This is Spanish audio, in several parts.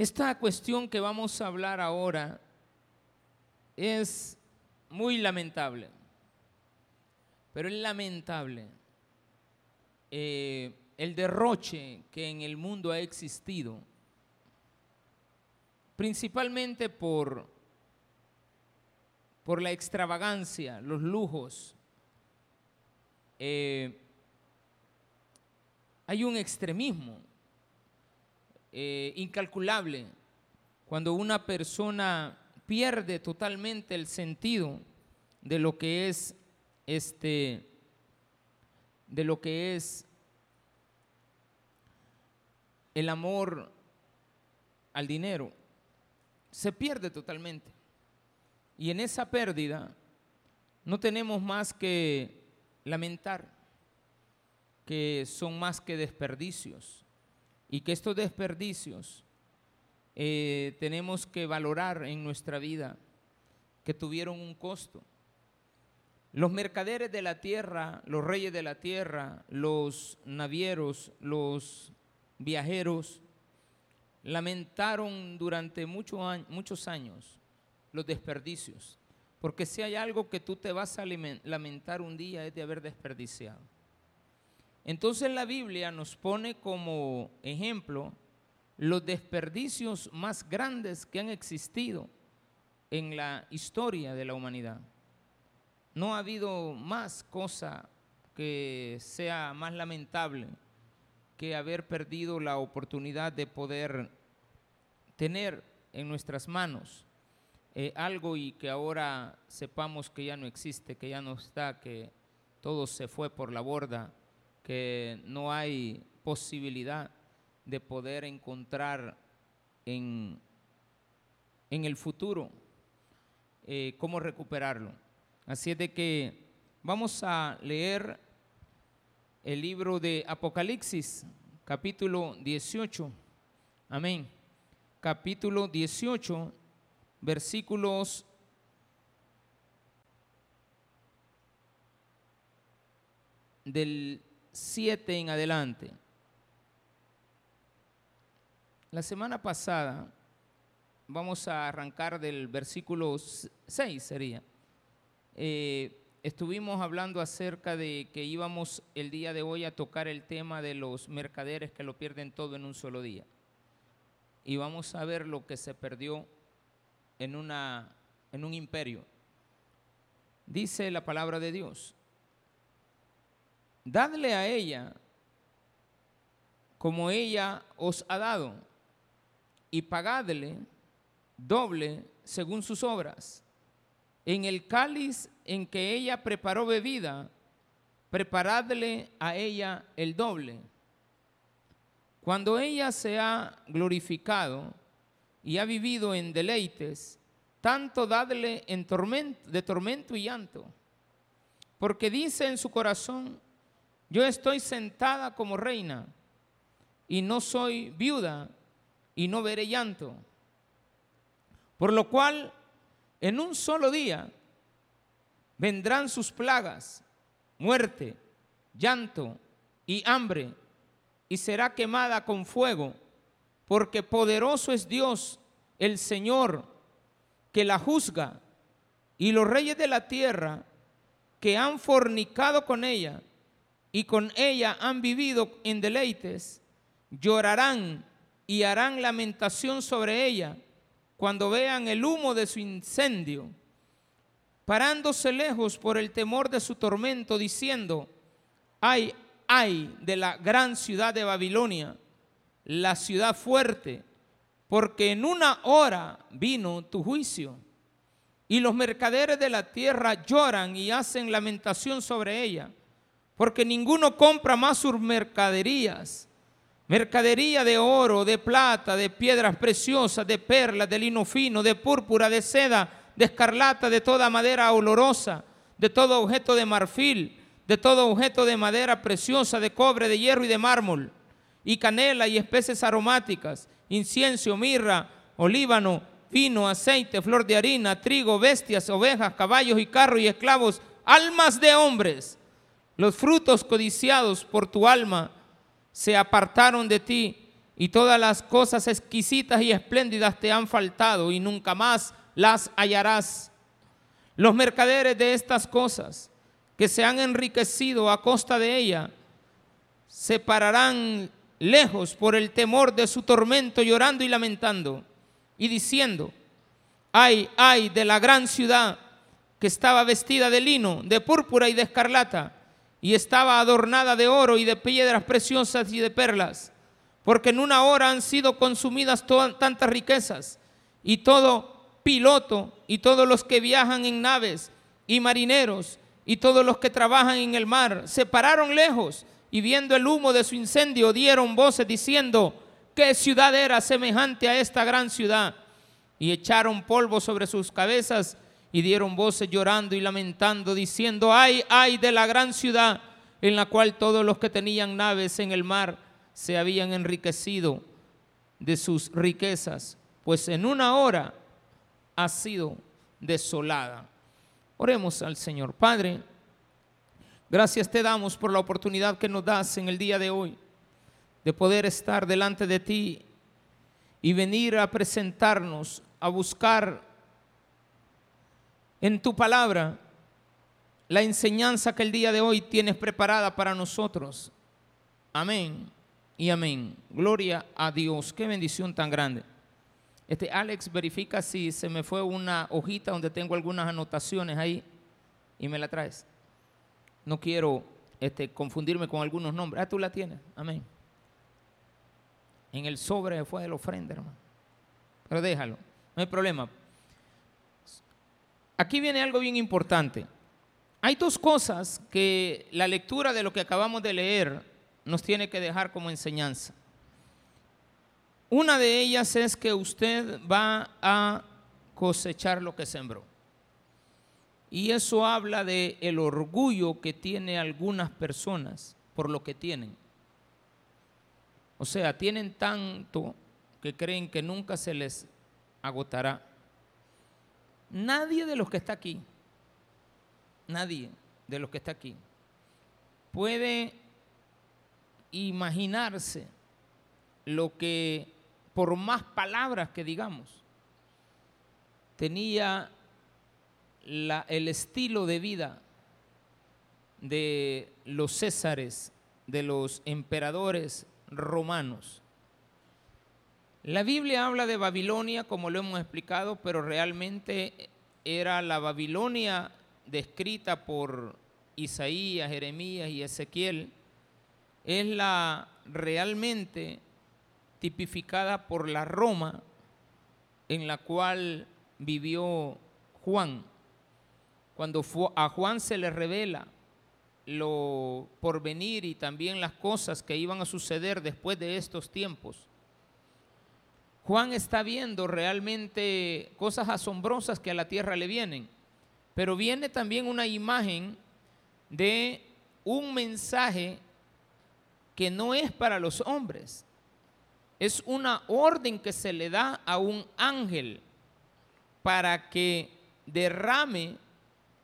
Esta cuestión que vamos a hablar ahora es muy lamentable, pero es lamentable eh, el derroche que en el mundo ha existido, principalmente por, por la extravagancia, los lujos. Eh, hay un extremismo eh, incalculable cuando una persona pierde totalmente el sentido de lo que es este de lo que es el amor al dinero se pierde totalmente. Y en esa pérdida no tenemos más que lamentar que son más que desperdicios y que estos desperdicios eh, tenemos que valorar en nuestra vida, que tuvieron un costo. Los mercaderes de la tierra, los reyes de la tierra, los navieros, los viajeros, lamentaron durante muchos años los desperdicios, porque si hay algo que tú te vas a lamentar un día es de haber desperdiciado. Entonces la Biblia nos pone como ejemplo los desperdicios más grandes que han existido en la historia de la humanidad. No ha habido más cosa que sea más lamentable que haber perdido la oportunidad de poder tener en nuestras manos eh, algo y que ahora sepamos que ya no existe, que ya no está, que todo se fue por la borda que no hay posibilidad de poder encontrar en, en el futuro eh, cómo recuperarlo. Así es de que vamos a leer el libro de Apocalipsis, capítulo 18. Amén. Capítulo 18, versículos del 7 en adelante. La semana pasada, vamos a arrancar del versículo 6 sería, eh, estuvimos hablando acerca de que íbamos el día de hoy a tocar el tema de los mercaderes que lo pierden todo en un solo día. Y vamos a ver lo que se perdió en, una, en un imperio. Dice la palabra de Dios, dadle a ella como ella os ha dado, y pagadle doble según sus obras. En el cáliz en que ella preparó bebida, preparadle a ella el doble. Cuando ella se ha glorificado y ha vivido en deleites, tanto dadle en tormento, de tormento y llanto, porque dice en su corazón, yo estoy sentada como reina y no soy viuda y no veré llanto. Por lo cual, en un solo día vendrán sus plagas, muerte, llanto y hambre, y será quemada con fuego, porque poderoso es Dios, el Señor, que la juzga, y los reyes de la tierra que han fornicado con ella y con ella han vivido en deleites, llorarán y harán lamentación sobre ella cuando vean el humo de su incendio, parándose lejos por el temor de su tormento, diciendo, ay, ay de la gran ciudad de Babilonia, la ciudad fuerte, porque en una hora vino tu juicio. Y los mercaderes de la tierra lloran y hacen lamentación sobre ella porque ninguno compra más sus mercaderías. Mercadería de oro, de plata, de piedras preciosas, de perlas, de lino fino, de púrpura, de seda, de escarlata, de toda madera olorosa, de todo objeto de marfil, de todo objeto de madera preciosa, de cobre, de hierro y de mármol, y canela y especies aromáticas, incienso, mirra, olíbano, vino, aceite, flor de harina, trigo, bestias, ovejas, caballos y carros y esclavos, almas de hombres los frutos codiciados por tu alma se apartaron de ti y todas las cosas exquisitas y espléndidas te han faltado y nunca más las hallarás. Los mercaderes de estas cosas que se han enriquecido a costa de ella se pararán lejos por el temor de su tormento, llorando y lamentando y diciendo, ay, ay de la gran ciudad que estaba vestida de lino, de púrpura y de escarlata, y estaba adornada de oro y de piedras preciosas y de perlas porque en una hora han sido consumidas tantas riquezas y todo piloto y todos los que viajan en naves y marineros y todos los que trabajan en el mar se pararon lejos y viendo el humo de su incendio dieron voces diciendo, ¿qué ciudad era semejante a esta gran ciudad? Y echaron polvo sobre sus cabezas y dieron voces llorando y lamentando diciendo, ay, ay de la gran ciudad en la cual todos los que tenían naves en el mar se habían enriquecido de sus riquezas, pues en una hora ha sido desolada. Oremos al Señor. Padre, gracias te damos por la oportunidad que nos das en el día de hoy de poder estar delante de ti y venir a presentarnos, a buscar en tu palabra la enseñanza que el día de hoy tienes preparada para nosotros. Amén y amén. Gloria a Dios. Qué bendición tan grande. Este Alex verifica si se me fue una hojita donde tengo algunas anotaciones ahí y me la traes. No quiero este, confundirme con algunos nombres. Ah, tú la tienes. Amén. En el sobre fue de la ofrenda, hermano. Pero déjalo. No hay problema. Aquí viene algo bien importante. Hay dos cosas que la lectura de lo que acabamos de leer nos tiene que dejar como enseñanza. Una de ellas es que usted va a cosechar lo que sembró. Y eso habla de el orgullo que tiene algunas personas por lo que tienen. O sea, tienen tanto que creen que nunca se les agotará. Nadie de los que está aquí, nadie de los que está aquí puede imaginarse lo que, por más palabras que digamos, tenía el estilo de vida de los césares, de los emperadores romanos. La Biblia habla de Babilonia, como lo hemos explicado, pero realmente era la Babilonia descrita por Isaías, Jeremías y Ezequiel, es la realmente tipificada por la Roma en la cual vivió Juan. Cuando a Juan se le revela lo porvenir y también las cosas que iban a suceder después de estos tiempos. Juan está viendo realmente cosas asombrosas que a la tierra le vienen, pero viene también una imagen de un mensaje que no es para los hombres. Es una orden que se le da a un ángel para que derrame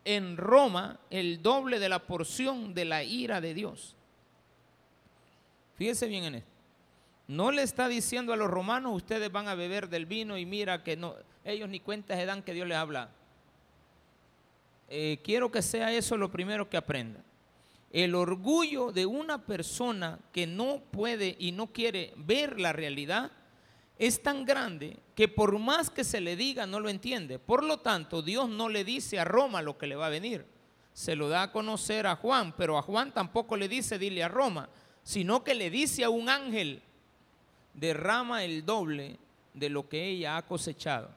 en Roma el doble de la porción de la ira de Dios. Fíjese bien en esto. No le está diciendo a los romanos, ustedes van a beber del vino y mira que no, ellos ni cuentas se dan que Dios les habla. Eh, quiero que sea eso lo primero que aprendan. El orgullo de una persona que no puede y no quiere ver la realidad es tan grande que por más que se le diga no lo entiende. Por lo tanto, Dios no le dice a Roma lo que le va a venir. Se lo da a conocer a Juan, pero a Juan tampoco le dice dile a Roma, sino que le dice a un ángel, derrama el doble de lo que ella ha cosechado,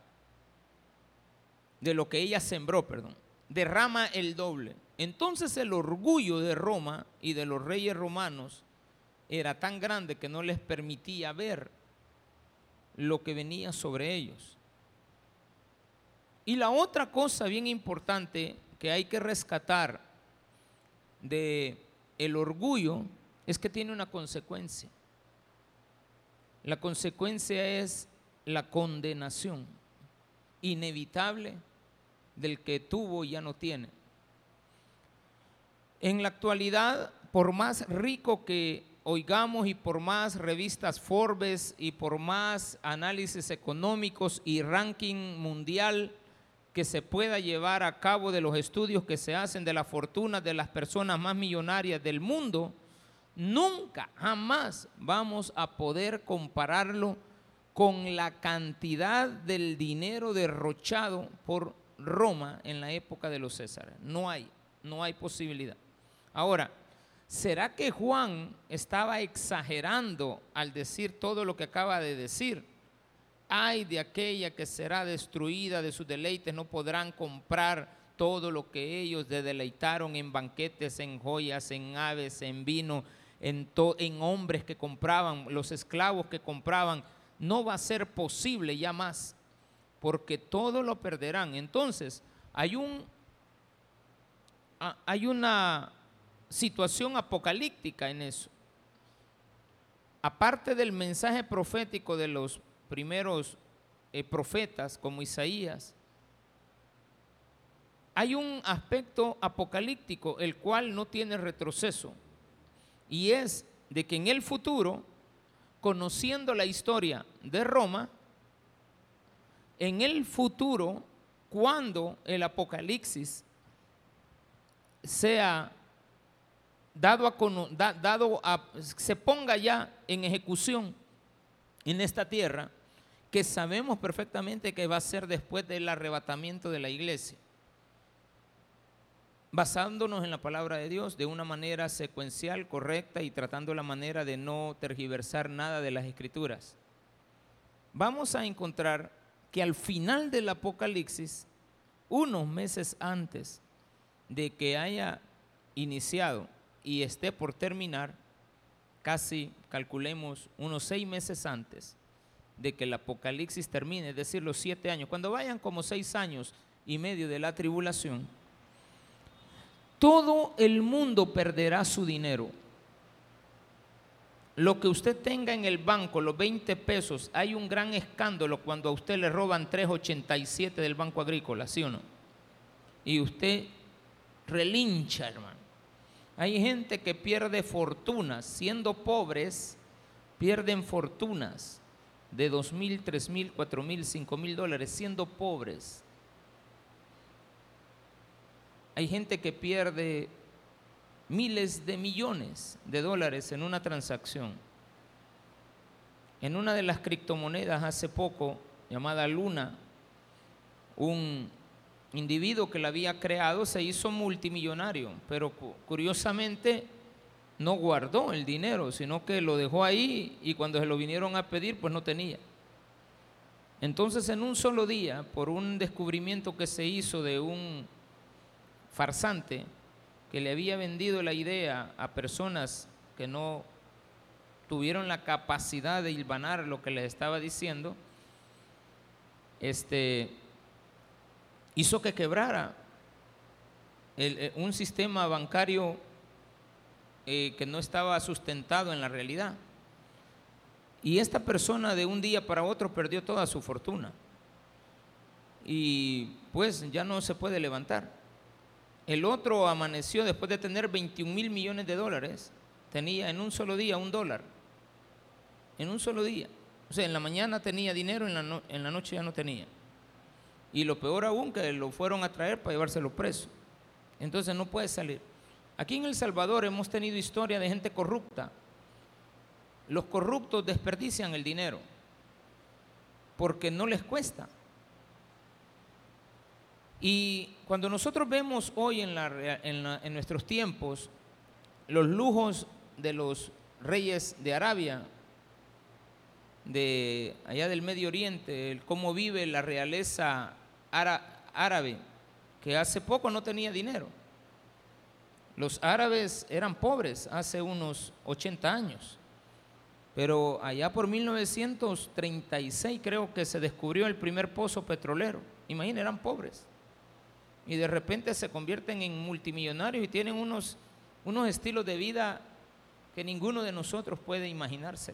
de lo que ella sembró, perdón, derrama el doble. Entonces el orgullo de Roma y de los reyes romanos era tan grande que no les permitía ver lo que venía sobre ellos. Y la otra cosa bien importante que hay que rescatar de el orgullo es que tiene una consecuencia. La consecuencia es la condenación inevitable del que tuvo y ya no tiene. En la actualidad, por más rico que oigamos y por más revistas Forbes y por más análisis económicos y ranking mundial que se pueda llevar a cabo de los estudios que se hacen de la fortuna de las personas más millonarias del mundo, nunca, jamás vamos a poder compararlo con la cantidad del dinero derrochado por Roma en la época de los Césares. No hay, no hay posibilidad. Ahora, ¿será que Juan estaba exagerando al decir todo lo que acaba de decir? Ay de aquella que será destruida de sus deleites, no podrán comprar todo lo que ellos deleitaron en banquetes, en joyas, en aves, en vino, en, hombres que compraban, los esclavos que compraban. No va a ser posible ya más, porque todo lo perderán. Entonces, hay un hay una situación apocalíptica en eso. Aparte del mensaje profético de los primeros eh, profetas como Isaías, hay un aspecto apocalíptico el cual no tiene retroceso y es de que en el futuro, conociendo la historia de Roma, en el futuro, cuando el apocalipsis sea dado a, se ponga ya en ejecución en esta tierra, que sabemos perfectamente que va a ser después del arrebatamiento de la iglesia. Basándonos en la palabra de Dios de una manera secuencial, correcta y tratando la manera de no tergiversar nada de las escrituras. Vamos a encontrar que al final del Apocalipsis, unos meses antes de que haya iniciado y esté por terminar, casi calculemos unos seis meses antes de que el Apocalipsis termine, es decir, los siete años, cuando vayan como seis años y medio de la tribulación, todo el mundo perderá su dinero. Lo que usted tenga en el banco, los 20 pesos, hay un gran escándalo cuando a usted le roban 3.87 del Banco Agrícola, ¿sí o no? Y usted relincha, hermano. Hay gente que pierde fortunas, siendo pobres, pierden fortunas de dos mil, tres mil, cuatro mil, cinco mil dólares, siendo pobres. Hay gente que pierde miles de millones de dólares en una transacción. En una de las criptomonedas hace poco, llamada Luna, un individuo que la había creado se hizo multimillonario, pero curiosamente no guardó el dinero, sino que lo dejó ahí y cuando se lo vinieron a pedir, pues no tenía. Entonces en un solo día, por un descubrimiento que se hizo de un farsante que le había vendido la idea a personas que no tuvieron la capacidad de hilvanar lo que les estaba diciendo, este, hizo que quebrara eh, un sistema bancario eh, que no estaba sustentado en la realidad. Y esta persona de un día para otro perdió toda su fortuna. Y pues ya no se puede levantar. El otro amaneció después de tener 21 mil millones de dólares. Tenía en un solo día un dólar. En un solo día. O sea, en la mañana tenía dinero, en la, en la noche ya no tenía. Y lo peor aún, que lo fueron a traer para llevárselo preso. Entonces no puede salir. Aquí en El Salvador hemos tenido historia de gente corrupta. Los corruptos desperdician el dinero porque no les cuesta. Y cuando nosotros vemos hoy en, en nuestros tiempos los lujos de los reyes de Arabia, de allá del Medio Oriente, cómo vive la realeza árabe que hace poco no tenía dinero. Los árabes eran pobres hace unos 80 años, pero allá por 1936 creo que se descubrió el primer pozo petrolero. Imaginen, eran pobres. Y de repente se convierten en multimillonarios y tienen unos, unos estilos de vida que ninguno de nosotros puede imaginarse.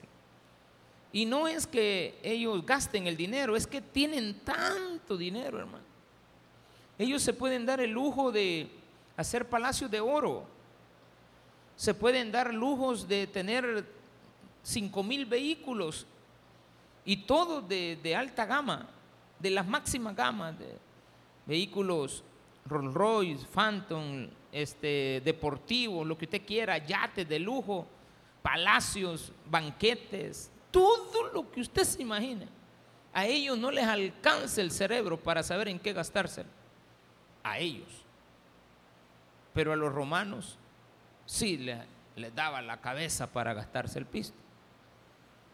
Y no es que ellos gasten el dinero, es que tienen tanto dinero, hermano. Ellos se pueden dar el lujo de hacer palacios de oro. se pueden dar lujos de tener 5 mil vehículos y todo de, de, alta gama, de las máximas gamas de vehículos Rolls Royce, Phantom, este, deportivos, lo que usted quiera, yates de lujo, palacios, banquetes, todo lo que usted se imagine. A ellos no les alcanza el cerebro para saber en qué gastárselo. A ellos. Pero a los romanos sí les, les daba la cabeza para gastarse el pisto.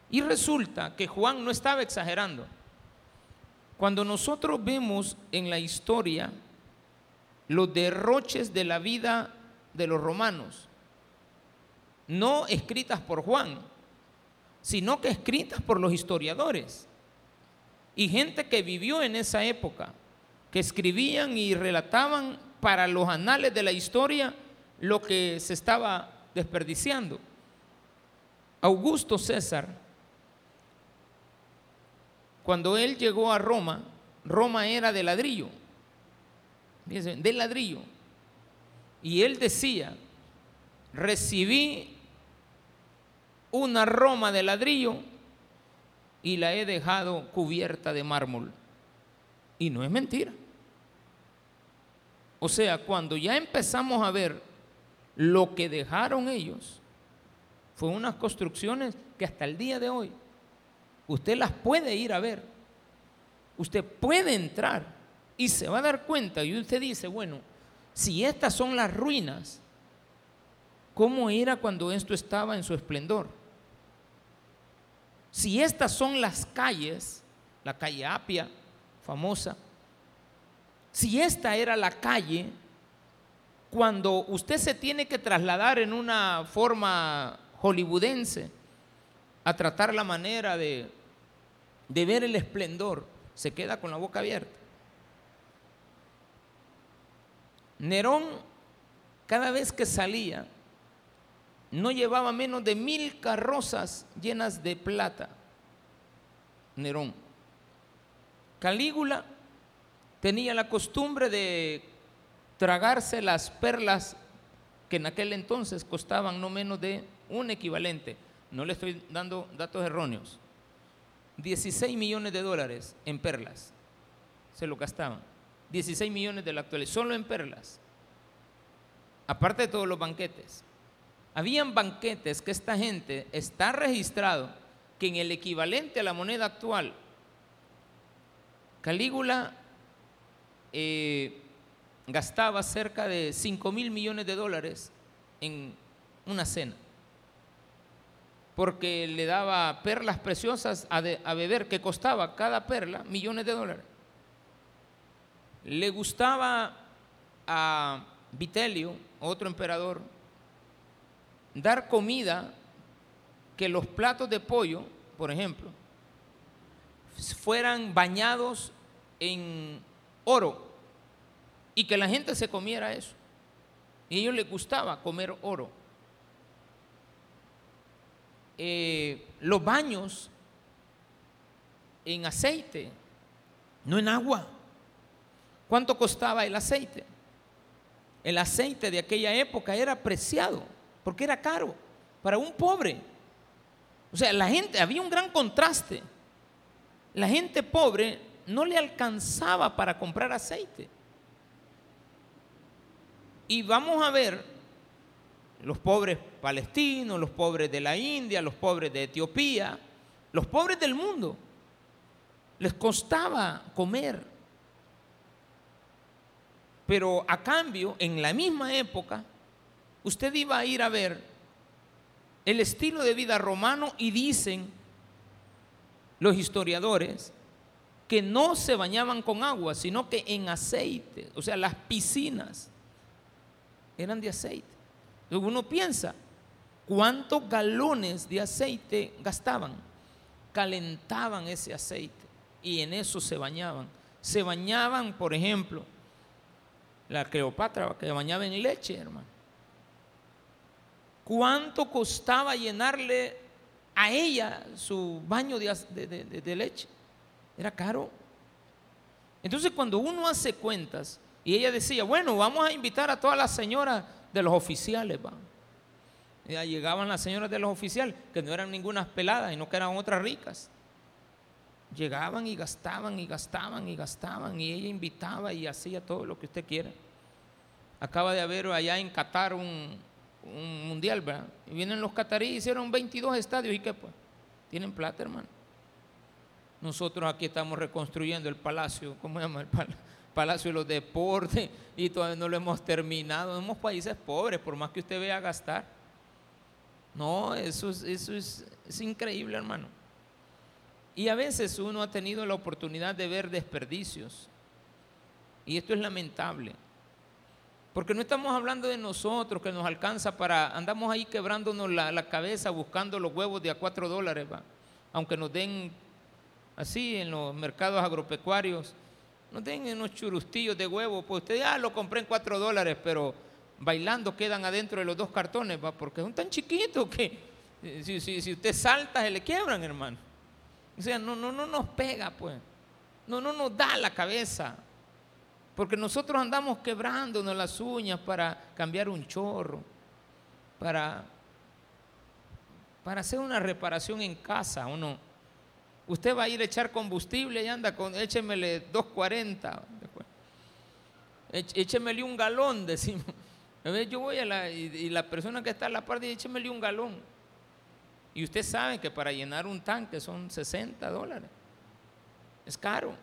Y resulta que Juan no estaba exagerando. Cuando nosotros vemos en la historia los derroches de la vida de los romanos, no escritas por Juan, sino que escritas por los historiadores. Y gente que vivió en esa época, que escribían y relataban para los anales de la historia lo que se estaba desperdiciando. Augusto César, cuando él llegó a Roma, Roma era de ladrillo, de ladrillo. Y él decía, recibí una Roma de ladrillo y la he dejado cubierta de mármol. Y no es mentira. O sea, cuando ya empezamos a ver lo que dejaron ellos, fue unas construcciones que hasta el día de hoy usted las puede ir a ver. Usted puede entrar y se va a dar cuenta y usted dice, bueno, si estas son las ruinas, ¿cómo era cuando esto estaba en su esplendor? Si estas son las calles, la calle Apia, famosa, si esta era la calle, cuando usted se tiene que trasladar en una forma hollywoodense a tratar la manera de, de ver el esplendor, se queda con la boca abierta. Nerón, cada vez que salía, no llevaba menos de mil carrozas llenas de plata. Nerón. Calígula tenía la costumbre de tragarse las perlas que en aquel entonces costaban no menos de un equivalente. No le estoy dando datos erróneos. 16 millones de dólares en perlas se lo gastaban. 16 millones de la actualidad, solo en perlas. Aparte de todos los banquetes. Habían banquetes que esta gente está registrado que en el equivalente a la moneda actual, Calígula eh, gastaba cerca de 5 mil millones de dólares en una cena, porque le daba perlas preciosas a beber, que costaba cada perla millones de dólares. Le gustaba a Vitelio, otro emperador, dar comida que los platos de pollo, por ejemplo, fueran bañados en oro y que la gente se comiera eso. Y a ellos les gustaba comer oro. Eh, los baños en aceite, no en agua. ¿Cuánto costaba el aceite? El aceite de aquella época era preciado porque era caro para un pobre. O sea, la gente, había un gran contraste. La gente pobre no le alcanzaba para comprar aceite. Y vamos a ver los pobres palestinos, los pobres de la India, los pobres de Etiopía, los pobres del mundo. Les costaba comer. Pero a cambio, en la misma época, usted iba a ir a ver el estilo de vida romano y dicen los historiadores que no se bañaban con agua, sino que en aceite, o sea, las piscinas eran de aceite. Uno piensa, ¿cuántos galones de aceite gastaban? Calentaban ese aceite y en eso se bañaban. Se bañaban, por ejemplo, la Cleopatra que bañaba en leche, hermano. ¿Cuánto costaba llenarle a ella su baño de, leche? Era caro. Entonces cuando uno hace cuentas, y ella decía, bueno, vamos a invitar a todas las señoras de los oficiales, Ya llegaban las señoras de los oficiales, que no eran ninguna peladas y no que eran otras ricas. Llegaban y gastaban y gastaban y gastaban y ella invitaba y hacía todo lo que usted quiera. Acaba de haber allá en Qatar un, mundial, ¿verdad? Y vienen los cataríes, hicieron 22 estadios y qué pues, tienen plata, hermano. Nosotros aquí estamos reconstruyendo el palacio, ¿cómo se llama? El palacio de los deportes y todavía no lo hemos terminado. Somos países pobres, por más que usted vea gastar. No, eso, eso es, es increíble, hermano. Y a veces uno ha tenido la oportunidad de ver desperdicios. Y esto es lamentable. Porque no estamos hablando de nosotros que nos alcanza para, andamos ahí quebrándonos la, cabeza buscando los huevos de a cuatro dólares, ¿va? aunque nos den así en los mercados agropecuarios, nos den unos churustillos de huevo, pues usted ya lo compré en cuatro dólares, pero bailando quedan adentro de los dos cartones, ¿va? porque son tan chiquitos que eh, si, si usted salta se le quiebran, hermano. O sea, no, no, no nos pega, pues. No, no nos da la cabeza. Porque nosotros andamos quebrándonos las uñas para cambiar un chorro, para, para hacer una reparación en casa, ¿o no? Usted va a ir a echar combustible y anda con, échemele 240, échemele un galón, decimos. Yo voy a la, y, la persona que está a la parte dice, échemele un galón. Y usted sabe que para llenar un tanque son 60 dólares. Es caro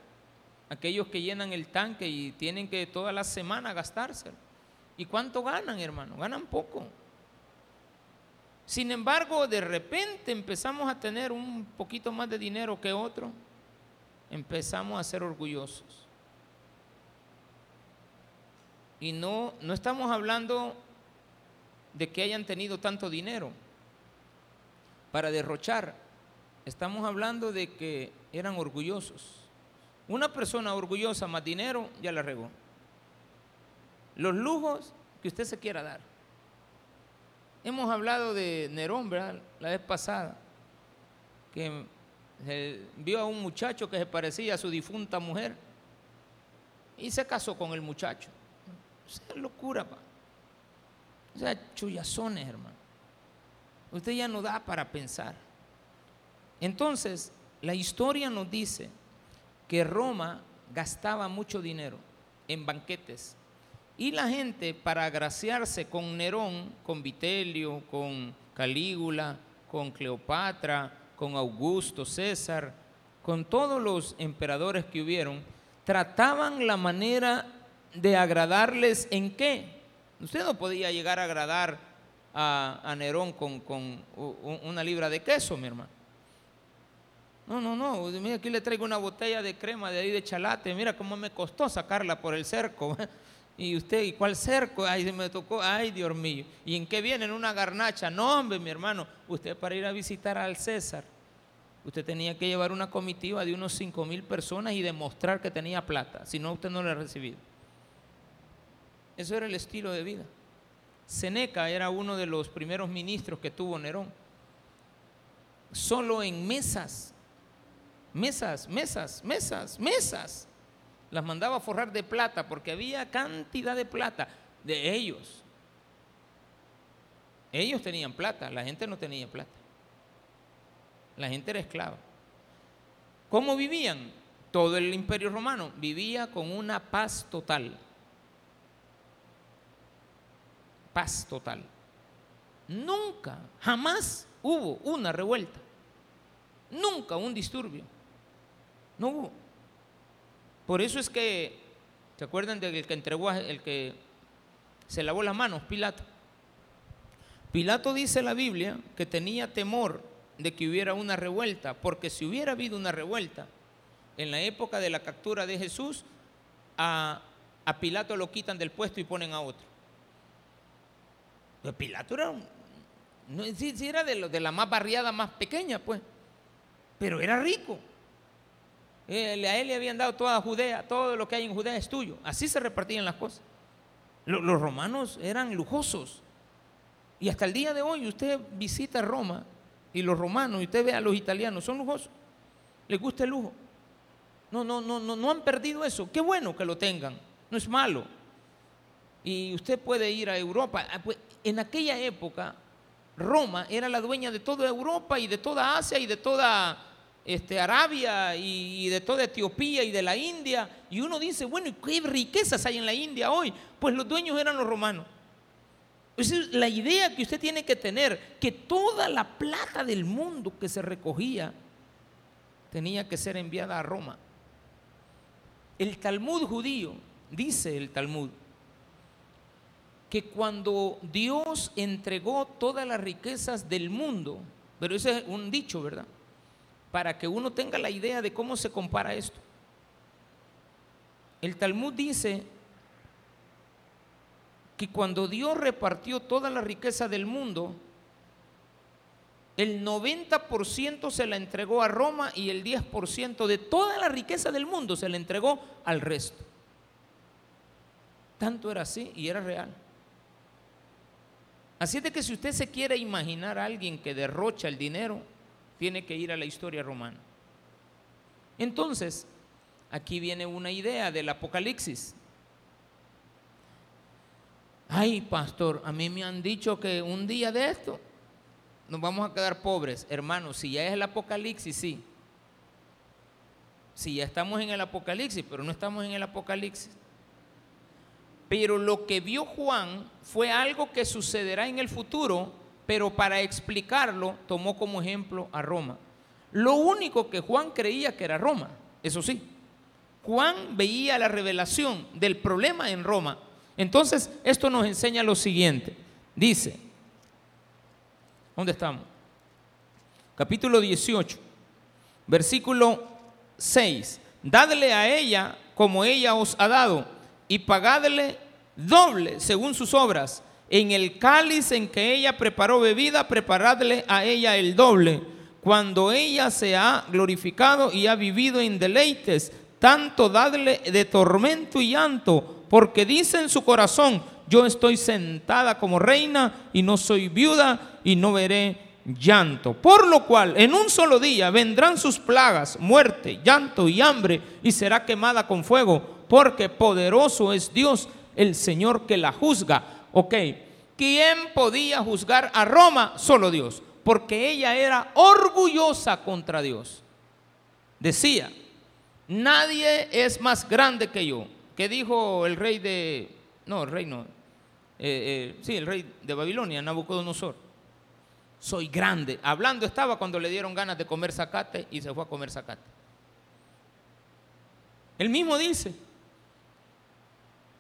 aquellos que llenan el tanque y tienen que toda la semana gastárselo. ¿Y cuánto ganan, hermano? Ganan poco. Sin embargo, de repente empezamos a tener un poquito más de dinero que otro. Empezamos a ser orgullosos. Y no, no estamos hablando de que hayan tenido tanto dinero para derrochar. Estamos hablando de que eran orgullosos. Una persona orgullosa más dinero ya la regó. Los lujos que usted se quiera dar. Hemos hablado de Nerón, ¿verdad? La vez pasada, que vio a un muchacho que se parecía a su difunta mujer y se casó con el muchacho. O sea, locura, pa. O sea, chullazones, hermano. Usted ya no da para pensar. Entonces, la historia nos dice que Roma gastaba mucho dinero en banquetes. Y la gente, para agraciarse con Nerón, con Vitelio, con Calígula, con Cleopatra, con Augusto, César, con todos los emperadores que hubieron, trataban la manera de agradarles en qué. Usted no podía llegar a agradar a, Nerón con, con una libra de queso, mi hermano. No, no, no. Mira, aquí le traigo una botella de crema de ahí de chalate. Mira cómo me costó sacarla por el cerco. Y usted, ¿y cuál cerco? Ay, se me tocó. Ay, Dios mío. ¿Y en qué viene? En una garnacha. No, hombre, mi hermano. Usted para ir a visitar al César, usted tenía que llevar una comitiva de unos 5 mil personas y demostrar que tenía plata. Si no, usted no le ha recibido. Eso era el estilo de vida. Seneca era uno de los primeros ministros que tuvo Nerón. Solo en mesas mesas, mesas, mesas, mesas. Las mandaba forrar de plata porque había cantidad de plata de ellos. Ellos tenían plata, la gente no tenía plata. La gente era esclava. ¿Cómo vivían? Todo el imperio romano vivía con una paz total. Paz total. Nunca, jamás hubo una revuelta. Nunca un disturbio. No hubo. Por eso es que, ¿se acuerdan del que entregó, el que se lavó las manos? Pilato. Pilato dice la Biblia que tenía temor de que hubiera una revuelta, porque si hubiera habido una revuelta en la época de la captura de Jesús, a, Pilato lo quitan del puesto y ponen a otro. Pero Pilato era, no, sí, era de, de la más barriada, más pequeña, pues, pero era rico. A él le habían dado toda Judea, todo lo que hay en Judea es tuyo. Así se repartían las cosas. Los romanos eran lujosos. Y hasta el día de hoy usted visita Roma y los romanos y usted ve a los italianos, son lujosos. Les gusta el lujo. No, no, no, no, no han perdido eso. Qué bueno que lo tengan. No es malo. Y usted puede ir a Europa. Ah, pues, en aquella época Roma era la dueña de toda Europa y de toda Asia y de toda este, Arabia y, de toda Etiopía y de la India. Y uno dice, bueno, ¿qué riquezas hay en la India hoy? Pues los dueños eran los romanos. Esa es la idea que usted tiene que tener, que toda la plata del mundo que se recogía tenía que ser enviada a Roma. El Talmud judío, dice el Talmud, que cuando Dios entregó todas las riquezas del mundo, pero ese es un dicho, ¿verdad? Para que uno tenga la idea de cómo se compara esto. El Talmud dice que cuando Dios repartió toda la riqueza del mundo, el 90% se la entregó a Roma y el 10% de toda la riqueza del mundo se la entregó al resto. Tanto era así y era real. Así es de que si usted se quiere imaginar a alguien que derrocha el dinero, tiene que ir a la historia romana. Entonces, aquí viene una idea del Apocalipsis. Ay, pastor, a mí me han dicho que un día de esto nos vamos a quedar pobres. Hermanos, si ya es el Apocalipsis, sí. Si ya estamos en el Apocalipsis, pero no estamos en el Apocalipsis. Pero lo que vio Juan fue algo que sucederá en el futuro, pero para explicarlo tomó como ejemplo a Roma. Lo único que Juan creía que era Roma, eso sí. Juan veía la revelación del problema en Roma. Entonces, esto nos enseña lo siguiente. Dice, ¿dónde estamos? Capítulo 18, versículo 6. Dadle a ella como ella os ha dado y pagadle doble según sus obras. En el cáliz en que ella preparó bebida, preparadle a ella el doble. Cuando ella se ha glorificado y ha vivido en deleites, tanto dadle de tormento y llanto, porque dice en su corazón, yo estoy sentada como reina y no soy viuda y no veré llanto. Por lo cual, en un solo día vendrán sus plagas, muerte, llanto y hambre, y será quemada con fuego porque poderoso es Dios, el Señor que la juzga. Ok, ¿quién podía juzgar a Roma? Solo Dios, porque ella era orgullosa contra Dios. Decía, nadie es más grande que yo. ¿Qué dijo el rey de, no, el rey no, eh, eh, sí, el rey de Babilonia, Nabucodonosor? Soy grande. Hablando estaba cuando le dieron ganas de comer zacate y se fue a comer zacate. Él mismo dice,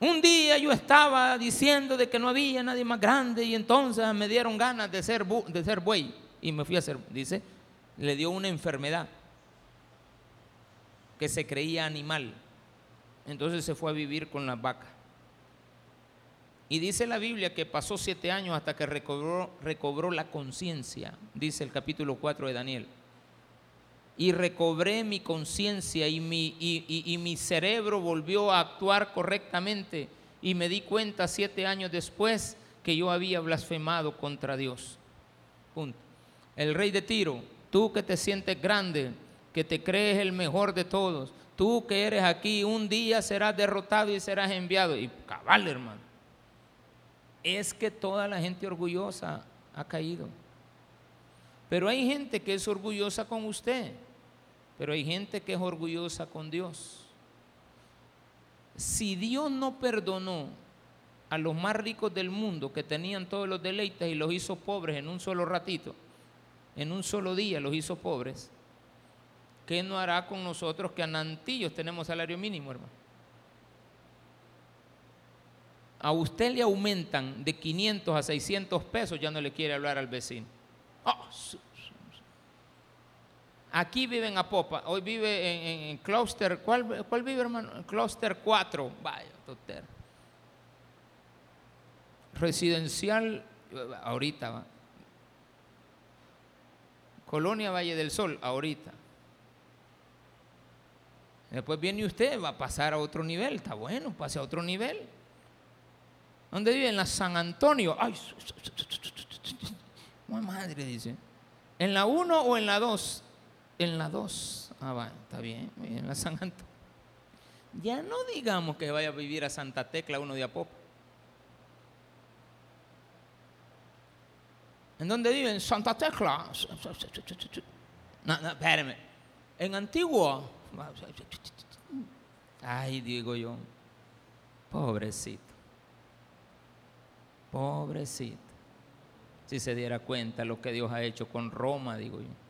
un día yo estaba diciendo de que no había nadie más grande y entonces me dieron ganas de ser, de ser buey y me fui a hacer, dice, le dio una enfermedad que se creía animal. Entonces se fue a vivir con las vacas. Y dice la Biblia que pasó siete años hasta que recobró, recobró la conciencia, dice el capítulo 4 de Daniel y recobré mi conciencia y mi, y, mi cerebro volvió a actuar correctamente y me di cuenta siete años después que yo había blasfemado contra Dios. El rey de Tiro, tú que te sientes grande, que te crees el mejor de todos, tú que eres aquí, un día serás derrotado y serás enviado. Y cabal, hermano, es que toda la gente orgullosa ha caído. Pero hay gente que es orgullosa con usted. Pero hay gente que es orgullosa con Dios. Si Dios no perdonó a los más ricos del mundo que tenían todos los deleites y los hizo pobres en un solo ratito, en un solo día los hizo pobres, ¿qué no hará con nosotros que a Nantillos tenemos salario mínimo, hermano? A usted le aumentan de 500 a 600 pesos, ya no le quiere hablar al vecino. Oh, Aquí vive en Apopa, hoy vive en, en, Cluster, ¿cuál, ¿cuál, vive hermano? Cluster 4, vaya, doctor. Residencial, ahorita va. Colonia Valle del Sol, ahorita. Después viene usted, va a pasar a otro nivel, está bueno, pase a otro nivel. ¿Dónde vive? En la San Antonio. Ay, madre, dice. ¿En la 1 o en la 2? En la 2. Ah, va, está bien, en la San Antonio. Ya no digamos que vaya a vivir a Santa Tecla uno de Apopa. ¿En dónde vive? En Santa Tecla. No, no, espérame. En Antigua. Ay, digo yo. Pobrecito. Pobrecito. Si se diera cuenta lo que Dios ha hecho con Roma, digo yo.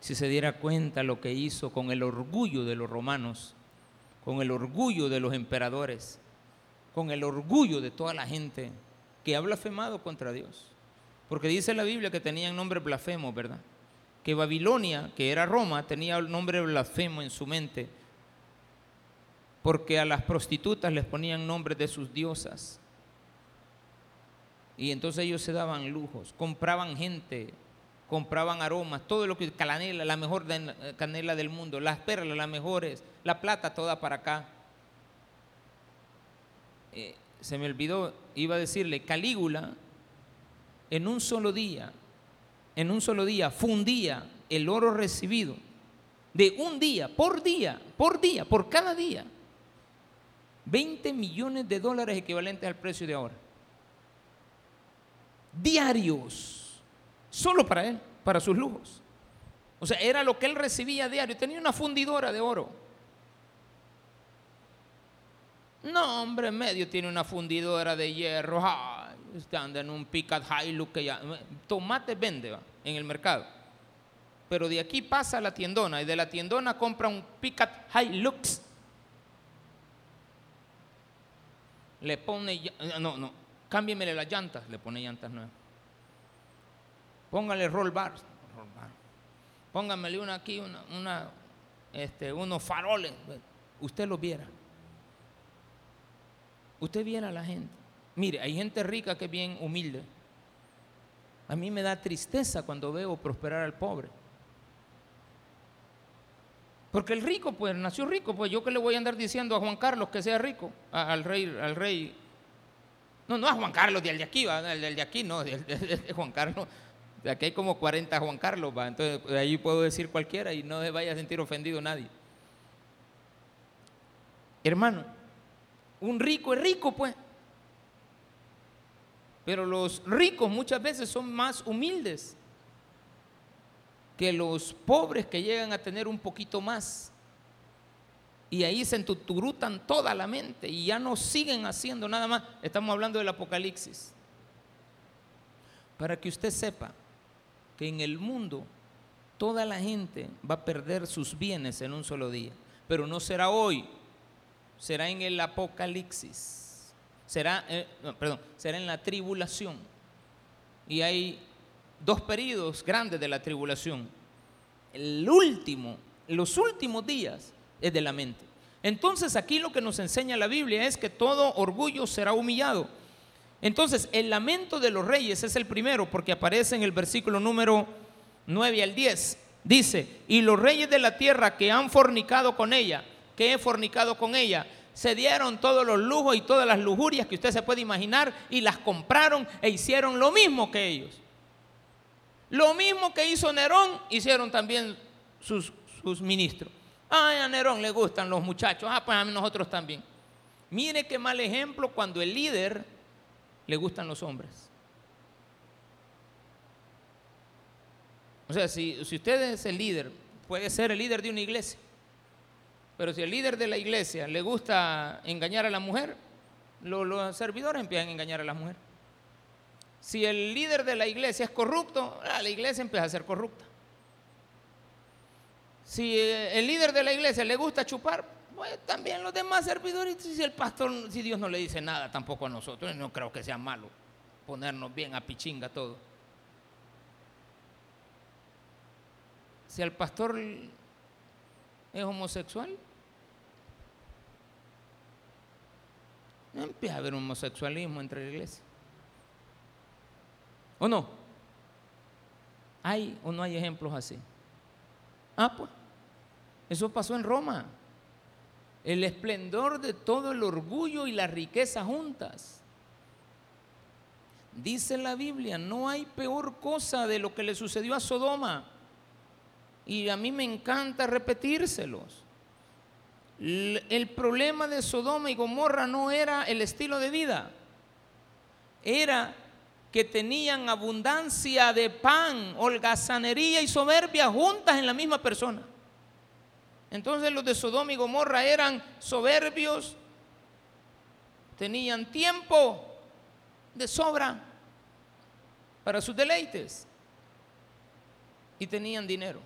Si se diera cuenta lo que hizo con el orgullo de los romanos, con el orgullo de los emperadores, con el orgullo de toda la gente que ha blasfemado contra Dios. Porque dice la Biblia que tenían nombre blasfemo, ¿verdad? Que Babilonia, que era Roma, tenía el nombre blasfemo en su mente. Porque a las prostitutas les ponían nombres de sus diosas. Y entonces ellos se daban lujos, compraban gente, compraban aromas, todo lo que canela, la mejor canela del mundo, las perlas, las mejores, la plata toda para acá. Eh, se me olvidó, iba a decirle, Calígula, en un solo día, en un solo día, fundía el oro recibido de un día, por día, por día, por cada día, 20 millones de dólares equivalentes al precio de ahora diarios, solo para él, para sus lujos. O sea, era lo que él recibía diario. Tenía una fundidora de oro. No, hombre, medio tiene una fundidora de hierro. está anda en un Pickup Hilux que ya. Tomate vende en el mercado. Pero de aquí pasa a la tiendona y de la tiendona compra un Pickup Hilux. Le pone. No, no, cámbiemele las llantas, le pone llantas nuevas. Póngale roll bar, póngamele una aquí, una, este, unos faroles. Usted los viera. Usted viera a la gente. Mire, hay gente rica que es bien humilde. A mí me da tristeza cuando veo prosperar al pobre. Porque el rico, pues, nació rico, pues yo que le voy a andar diciendo a Juan Carlos que sea rico, al rey, al rey no, no a Juan Carlos, del de aquí, ¿va? de aquí no, de, Juan Carlos. Aquí hay como 40 Juan Carlos, ¿va? entonces de ahí puedo decir cualquiera y no vaya a sentir ofendido nadie. Hermano, un rico es rico, pues. Pero los ricos muchas veces son más humildes que los pobres que llegan a tener un poquito más y ahí se entuturutan toda la mente y ya no siguen haciendo nada más. Estamos hablando del Apocalipsis. Para que usted sepa que en el mundo toda la gente va a perder sus bienes en un solo día, pero no será hoy, será en el Apocalipsis. Será, eh, perdón, será en la tribulación. Y hay dos periodos grandes de la tribulación. El último, los últimos días es de la mente. Entonces aquí lo que nos enseña la Biblia es que todo orgullo será humillado. Entonces el lamento de los reyes es el primero porque aparece en el versículo número 9 al 10. Dice, y los reyes de la tierra que han fornicado con ella, que he fornicado con ella, se dieron todos los lujos y todas las lujurias que usted se puede imaginar y las compraron e hicieron lo mismo que ellos. Lo mismo que hizo Nerón, hicieron también sus, sus ministros. Ay, a Nerón le gustan los muchachos. Ah, pues a nosotros también. Mire qué mal ejemplo cuando el líder le gustan los hombres. O sea, si, usted es el líder, puede ser el líder de una iglesia. Pero si el líder de la iglesia le gusta engañar a la mujer, los, servidores empiezan a engañar a la mujer. Si el líder de la iglesia es corrupto, ah, la iglesia empieza a ser corrupta. Si el líder de la iglesia le gusta chupar, pues también los demás servidores. Si el pastor, si Dios no le dice nada tampoco a nosotros, no creo que sea malo ponernos bien a pichinga todo. Si el pastor es homosexual, no empieza a haber homosexualismo entre la iglesia. ¿O no? ¿Hay o no hay ejemplos así? Ah, pues. Eso pasó en Roma. El esplendor de todo el orgullo y la riqueza juntas. Dice la Biblia, no hay peor cosa de lo que le sucedió a Sodoma. Y a mí me encanta repetírselos. El problema de Sodoma y Gomorra no era el estilo de vida, era que tenían abundancia de pan, holgazanería y soberbia juntas en la misma persona. Entonces los de Sodoma y Gomorra eran soberbios, tenían tiempo de sobra para sus deleites y tenían dinero.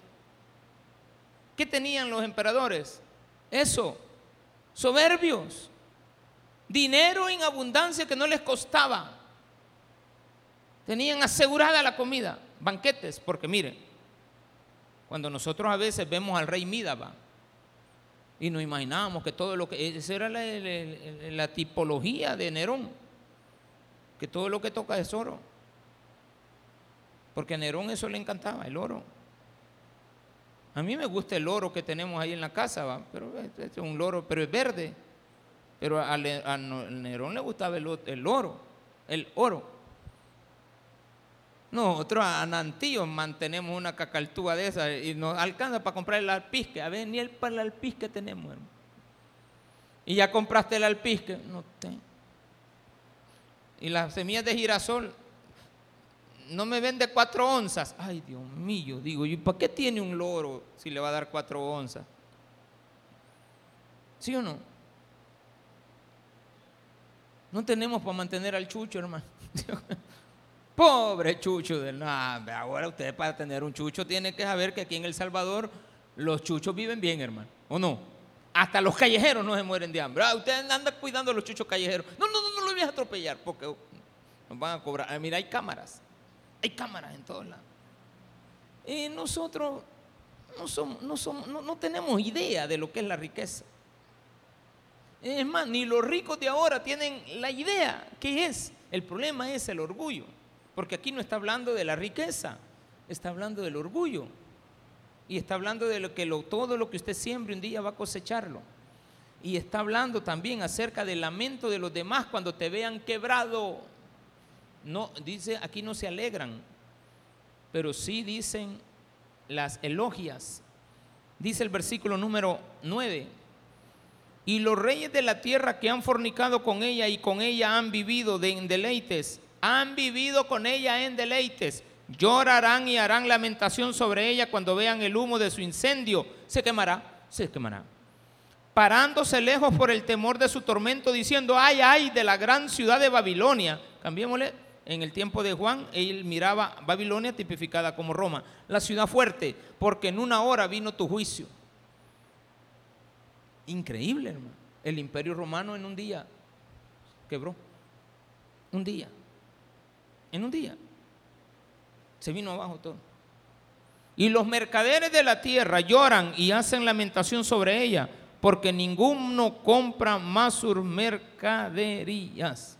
¿Qué tenían los emperadores? Eso, soberbios, dinero en abundancia que no les costaba. Tenían asegurada la comida, banquetes, porque miren, cuando nosotros a veces vemos al rey Mídaba y nos imaginábamos que todo lo que, esa era la, la tipología de Nerón, que todo lo que toca es oro. Porque a Nerón eso le encantaba, el oro. A mí me gusta el oro que tenemos ahí en la casa, ¿va? pero es un loro, pero es verde. Pero a, Nerón le gustaba el, oro, el oro. Nosotros a Nantío mantenemos una cacaltúa de esa y nos alcanza para comprar el alpisque. A ver, ni el para el alpisque tenemos. Y ya compraste el alpisque. No tengo. Y las semillas de girasol, no me vende cuatro onzas. Ay, Dios mío, digo, ¿y para qué tiene un loro si le va a dar cuatro onzas? ¿Sí o no? No tenemos para mantener al chucho, hermano. Pobre chucho del no, ahora usted para tener un chucho tiene que saber que aquí en El Salvador los chuchos viven bien, hermano. ¿O no? Hasta los callejeros no se mueren de hambre. Ah, usted anda cuidando a los chuchos callejeros. No, no, no, no lo voy a atropellar porque nos van a cobrar. Ah, mira, hay cámaras. Hay cámaras en todos lados. Y nosotros no, somos, no, somos, no, tenemos idea de lo que es la riqueza. Es más, ni los ricos de ahora tienen la idea que es. El problema es el orgullo. Porque aquí no está hablando de la riqueza, está hablando del orgullo. Y está hablando de lo que todo lo que usted siembre un día va a cosecharlo. Y está hablando también acerca del lamento de los demás cuando te vean quebrado. No, dice, aquí no se alegran, pero sí dicen las elogias. Dice el versículo número 9. Y los reyes de la tierra que han fornicado con ella y con ella han vivido de, deleites, han vivido con ella en deleites, llorarán y harán lamentación sobre ella cuando vean el humo de su incendio. Se quemará, se quemará. Parándose lejos por el temor de su tormento, diciendo, ay, ay, de la gran ciudad de Babilonia. Cambiémosle, en el tiempo de Juan, él miraba Babilonia tipificada como Roma, la ciudad fuerte, porque en una hora vino tu juicio. Increíble, hermano. El imperio romano en un día quebró. Un día. En un día. Se vino abajo todo. Y los mercaderes de la tierra lloran y hacen lamentación sobre ella, porque ninguno compra más sus mercaderías.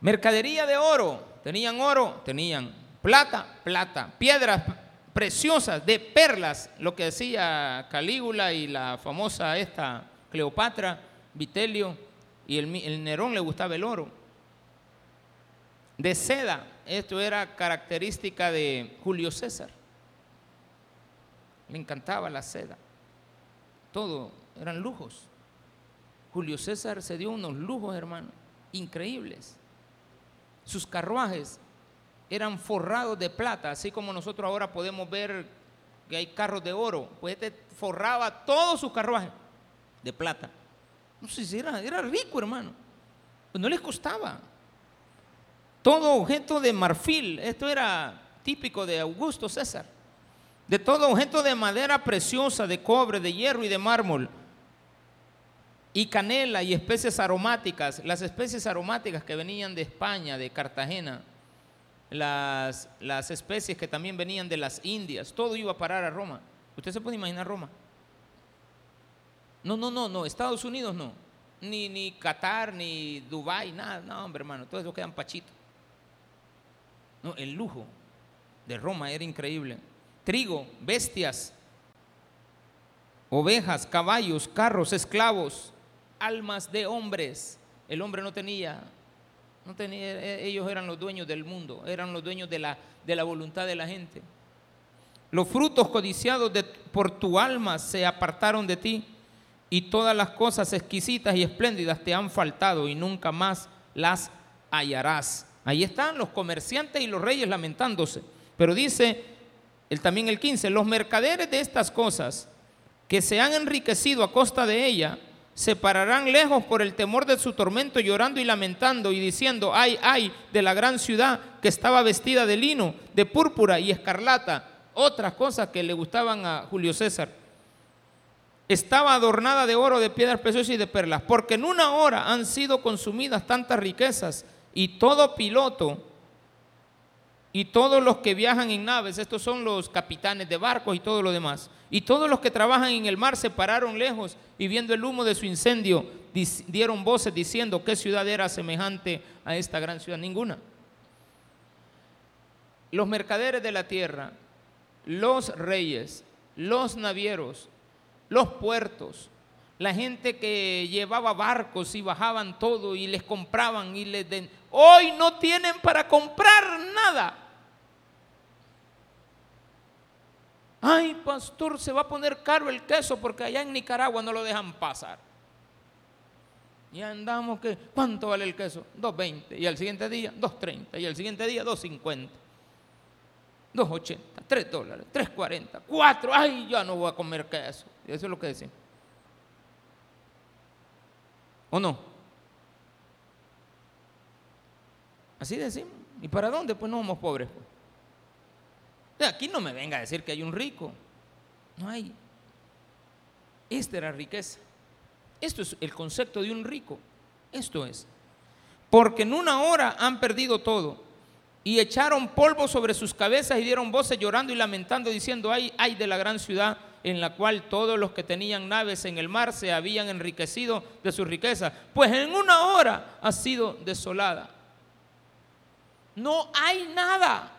Mercadería de oro, tenían oro, tenían plata, plata, piedras preciosas de perlas, lo que decía Calígula y la famosa esta Cleopatra, Vitelio y el, Nerón le gustaba el oro. De seda, esto era característica de Julio César. Le encantaba la seda. Todo eran lujos. Julio César se dio unos lujos, hermano, increíbles. Sus carruajes eran forrados de plata, así como nosotros ahora podemos ver que hay carros de oro. Pues este forraba todos sus carruajes de plata. No sé si era, era rico, hermano. Pues no les costaba. Todo objeto de marfil, esto era típico de Augusto César. De todo objeto de madera preciosa, de cobre, de hierro y de mármol y canela y especies aromáticas, las especies aromáticas que venían de España, de Cartagena, las, las especies que también venían de las Indias, todo iba a parar a Roma. ¿Usted se puede imaginar Roma? No, no, no, no, Estados Unidos no, ni, ni Qatar, ni Dubái, nada, no, hombre, hermano, todo eso quedan pachitos. No, el lujo de Roma era increíble. Trigo, bestias, ovejas, caballos, carros, esclavos, almas de hombres. El hombre no tenía, no tenía, e, ellos eran los dueños del mundo, eran los dueños de la, de la voluntad de la gente. Los frutos codiciados por tu alma se apartaron de ti y todas las cosas exquisitas y espléndidas te han faltado y nunca más las hallarás. Ahí están los comerciantes y los reyes lamentándose. Pero dice el, también el 15, los mercaderes de estas cosas que se han enriquecido a costa de ella, se pararán lejos por el temor de su tormento, llorando y lamentando y diciendo, ay, ay, de la gran ciudad que estaba vestida de lino, de púrpura y escarlata, otras cosas que le gustaban a Julio César. Estaba adornada de oro, de piedras preciosas y de perlas, porque en una hora han sido consumidas tantas riquezas y todo piloto y todos los que viajan en naves, estos son los capitanes de barcos y todo lo demás, y todos los que trabajan en el mar se pararon lejos y viendo el humo de su incendio dieron voces diciendo qué ciudad era semejante a esta gran ciudad. Ninguna. Los mercaderes de la tierra, los reyes, los navieros, los puertos, la gente que llevaba barcos y bajaban todo y les compraban y les den. Hoy no tienen para comprar nada. Ay, pastor, se va a poner caro el queso porque allá en Nicaragua no lo dejan pasar. Y andamos que, ¿cuánto vale el queso? 2.20. Y al siguiente día, 2.30. Y al siguiente día, 2.50. 2.80, 3 dólares, 3.40, 4. Ay, ya no voy a comer queso. Y eso es lo que decimos. ¿O no? Así decimos. ¿Y para dónde? Pues no somos pobres. Pues. Aquí no me venga a decir que hay un rico. No hay. Esta era riqueza. Esto es el concepto de un rico. Esto es. Porque en una hora han perdido todo. Y echaron polvo sobre sus cabezas y dieron voces llorando y lamentando, diciendo, ay, ay de la gran ciudad en la cual todos los que tenían naves en el mar se habían enriquecido de su riqueza. Pues en una hora ha sido desolada. No hay nada.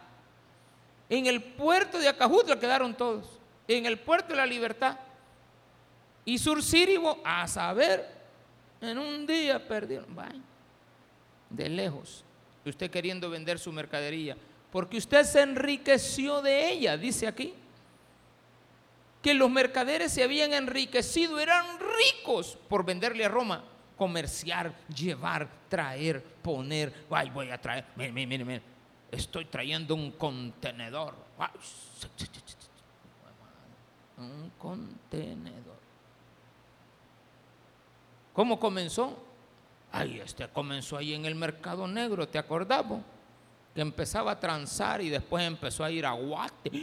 En el puerto de Acajutla quedaron todos. En el puerto de la Libertad. Y Surcíribo, a saber, en un día perdieron. de lejos. Usted queriendo vender su mercadería. Porque usted se enriqueció de ella, dice aquí. Que los mercaderes se habían enriquecido, eran ricos por venderle a Roma. Comerciar, llevar, traer, poner. Ay, voy a traer. Mire, mire, mire estoy trayendo un contenedor. Un contenedor. ¿Cómo comenzó? Ay, este comenzó ahí en el mercado negro, ¿te acordabas? Que empezaba a transar y después empezó a ir a Guate.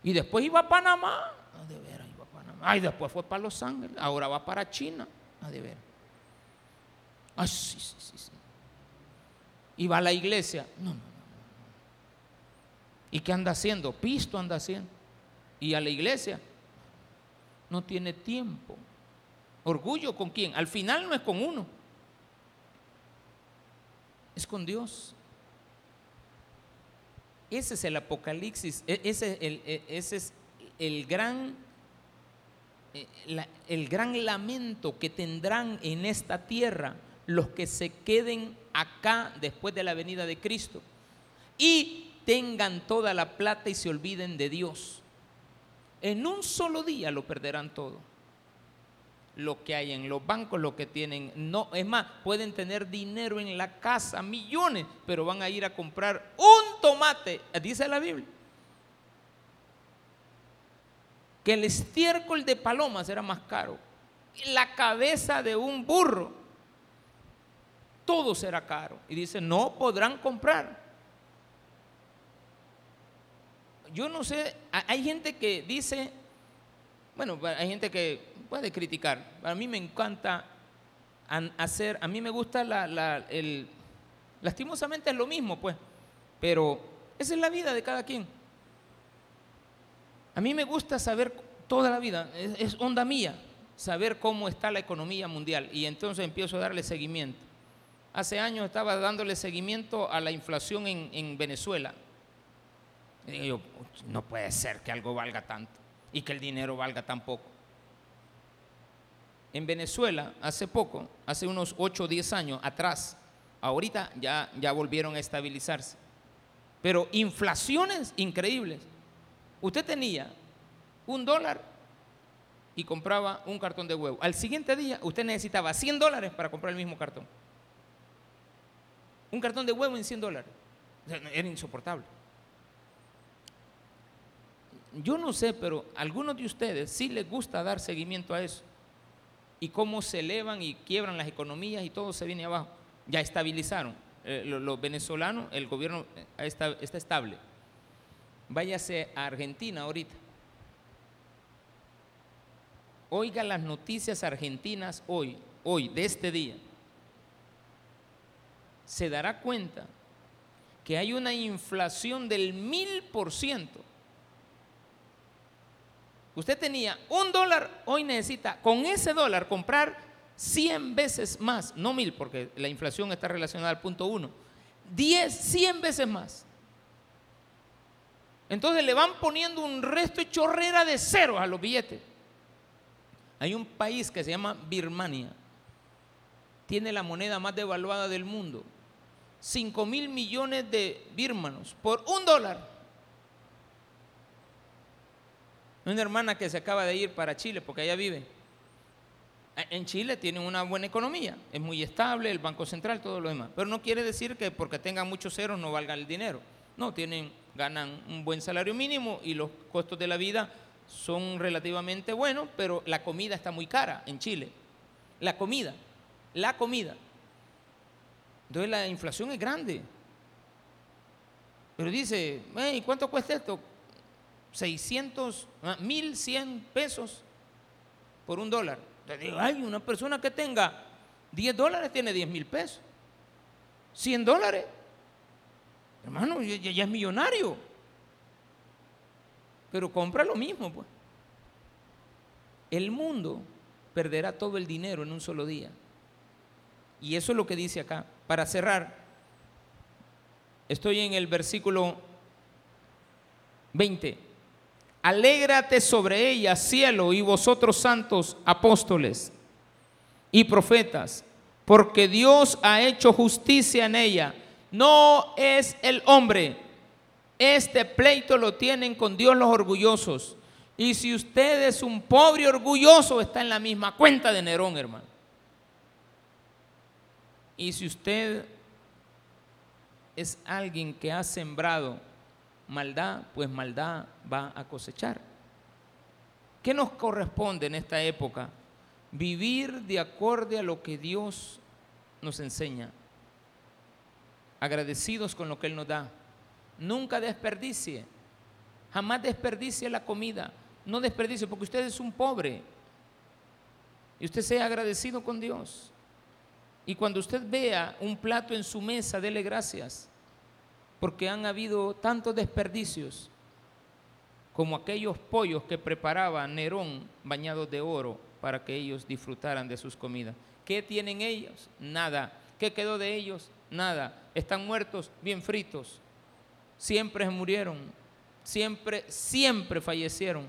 Y después iba a Panamá. A de ver, iba a Panamá. Ay, después fue para Los Ángeles. Ahora va para China. A de ver. Ay, sí, sí, sí. sí y va a la iglesia. No, no, no. ¿Y qué anda haciendo? Pisto anda haciendo. Y a la iglesia no tiene tiempo. Orgullo con quién? Al final no es con uno. Es con Dios. Ese es el apocalipsis, e, e, ese es el gran eh, el gran lamento que tendrán en esta tierra los que se queden acá después de la venida de Cristo y tengan toda la plata y se olviden de Dios. En un solo día lo perderán todo. Lo que hay en los bancos, lo que tienen, no, es más, pueden tener dinero en la casa, millones, pero van a ir a comprar un tomate, dice la Biblia. Que el estiércol de palomas era más caro. La cabeza de un burro todo será caro. Y dice, no podrán comprar. Yo no sé, hay gente que dice, bueno, hay gente que puede criticar. A mí me encanta hacer, a mí me gusta la, el, lastimosamente es lo mismo, pues, pero esa es la vida de cada quien. A mí me gusta saber toda la vida, es, onda mía, saber cómo está la economía mundial y entonces empiezo a darle seguimiento. Hace años estaba dándole seguimiento a la inflación en, Venezuela. Y digo no puede ser que algo valga tanto y que el dinero valga tan poco. En Venezuela, hace poco, hace unos 8 o 10 años atrás, ahorita ya, ya volvieron a estabilizarse. Pero inflaciones increíbles. Usted tenía un dólar y compraba un cartón de huevo. Al siguiente día usted necesitaba 100 dólares para comprar el mismo cartón. Un cartón de huevo en 100 dólares. Era insoportable. Yo no sé, pero a algunos de ustedes sí les gusta dar seguimiento a eso. Y cómo se elevan y quiebran las economías y todo se viene abajo. Ya estabilizaron. Eh, los, venezolanos, el gobierno eh, está, está estable. Váyase a Argentina ahorita. Oiga las noticias argentinas hoy, hoy, de este día. Se dará cuenta que hay una inflación del mil por ciento. Usted tenía un dólar, hoy necesita con ese dólar comprar 100 veces más, no mil, porque la inflación está relacionada al punto uno, 10, 100 veces más. Entonces le van poniendo un resto de chorrera de ceros a los billetes. Hay un país que se llama Birmania, tiene la moneda más devaluada del mundo 5 mil millones de birmanos por un dólar. Una hermana que se acaba de ir para Chile porque allá vive. En Chile tienen una buena economía, es muy estable, el Banco Central, todo lo demás. Pero no quiere decir que porque tengan muchos ceros no valga el dinero. No, tienen, ganan un buen salario mínimo y los costos de la vida son relativamente buenos, pero la comida está muy cara en Chile. La comida, la comida. Entonces la inflación es grande. Pero dice, ¿cuánto cuesta esto? 600, 1100 ah, pesos por un dólar. Le digo, ay, una persona que tenga 10 dólares tiene 10 mil pesos. 100 dólares. Hermano, ya, ya, es millonario. Pero compra lo mismo, pues. El mundo perderá todo el dinero en un solo día. Y eso es lo que dice acá. Para cerrar, estoy en el versículo 20. Alégrate sobre ella, cielo, y vosotros santos apóstoles y profetas, porque Dios ha hecho justicia en ella. No es el hombre. Este pleito lo tienen con Dios los orgullosos. Y si usted es un pobre orgulloso, está en la misma cuenta de Nerón, hermano. Y si usted es alguien que ha sembrado maldad, pues maldad va a cosechar. ¿Qué nos corresponde en esta época? Vivir de acuerdo a lo que Dios nos enseña. Agradecidos con lo que Él nos da. Nunca desperdicie. Jamás desperdicie la comida. No desperdicie porque usted es un pobre. Y usted sea agradecido con Dios. Y cuando usted vea un plato en su mesa, dele gracias, porque han habido tantos desperdicios como aquellos pollos que preparaba Nerón bañados de oro para que ellos disfrutaran de sus comidas. ¿Qué tienen ellos? Nada. ¿Qué quedó de ellos? Nada. Están muertos, bien fritos. Siempre murieron. Siempre, siempre fallecieron.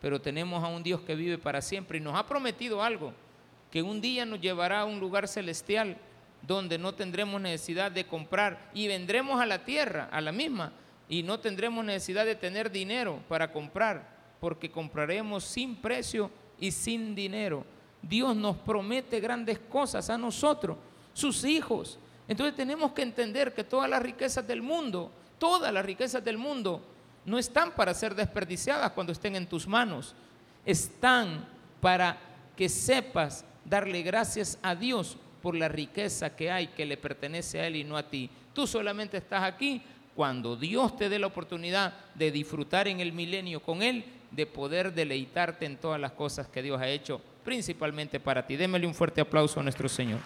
Pero tenemos a un Dios que vive para siempre y nos ha prometido algo que un día nos llevará a un lugar celestial donde no tendremos necesidad de comprar y vendremos a la tierra, a la misma, y no tendremos necesidad de tener dinero para comprar, porque compraremos sin precio y sin dinero. Dios nos promete grandes cosas a nosotros, sus hijos. Entonces tenemos que entender que todas las riquezas del mundo, todas las riquezas del mundo, no están para ser desperdiciadas cuando estén en tus manos, están para que sepas darle gracias a Dios por la riqueza que hay que le pertenece a Él y no a ti. Tú solamente estás aquí cuando Dios te dé la oportunidad de disfrutar en el milenio con Él, de poder deleitarte en todas las cosas que Dios ha hecho, principalmente para ti. Démele un fuerte aplauso a nuestro Señor.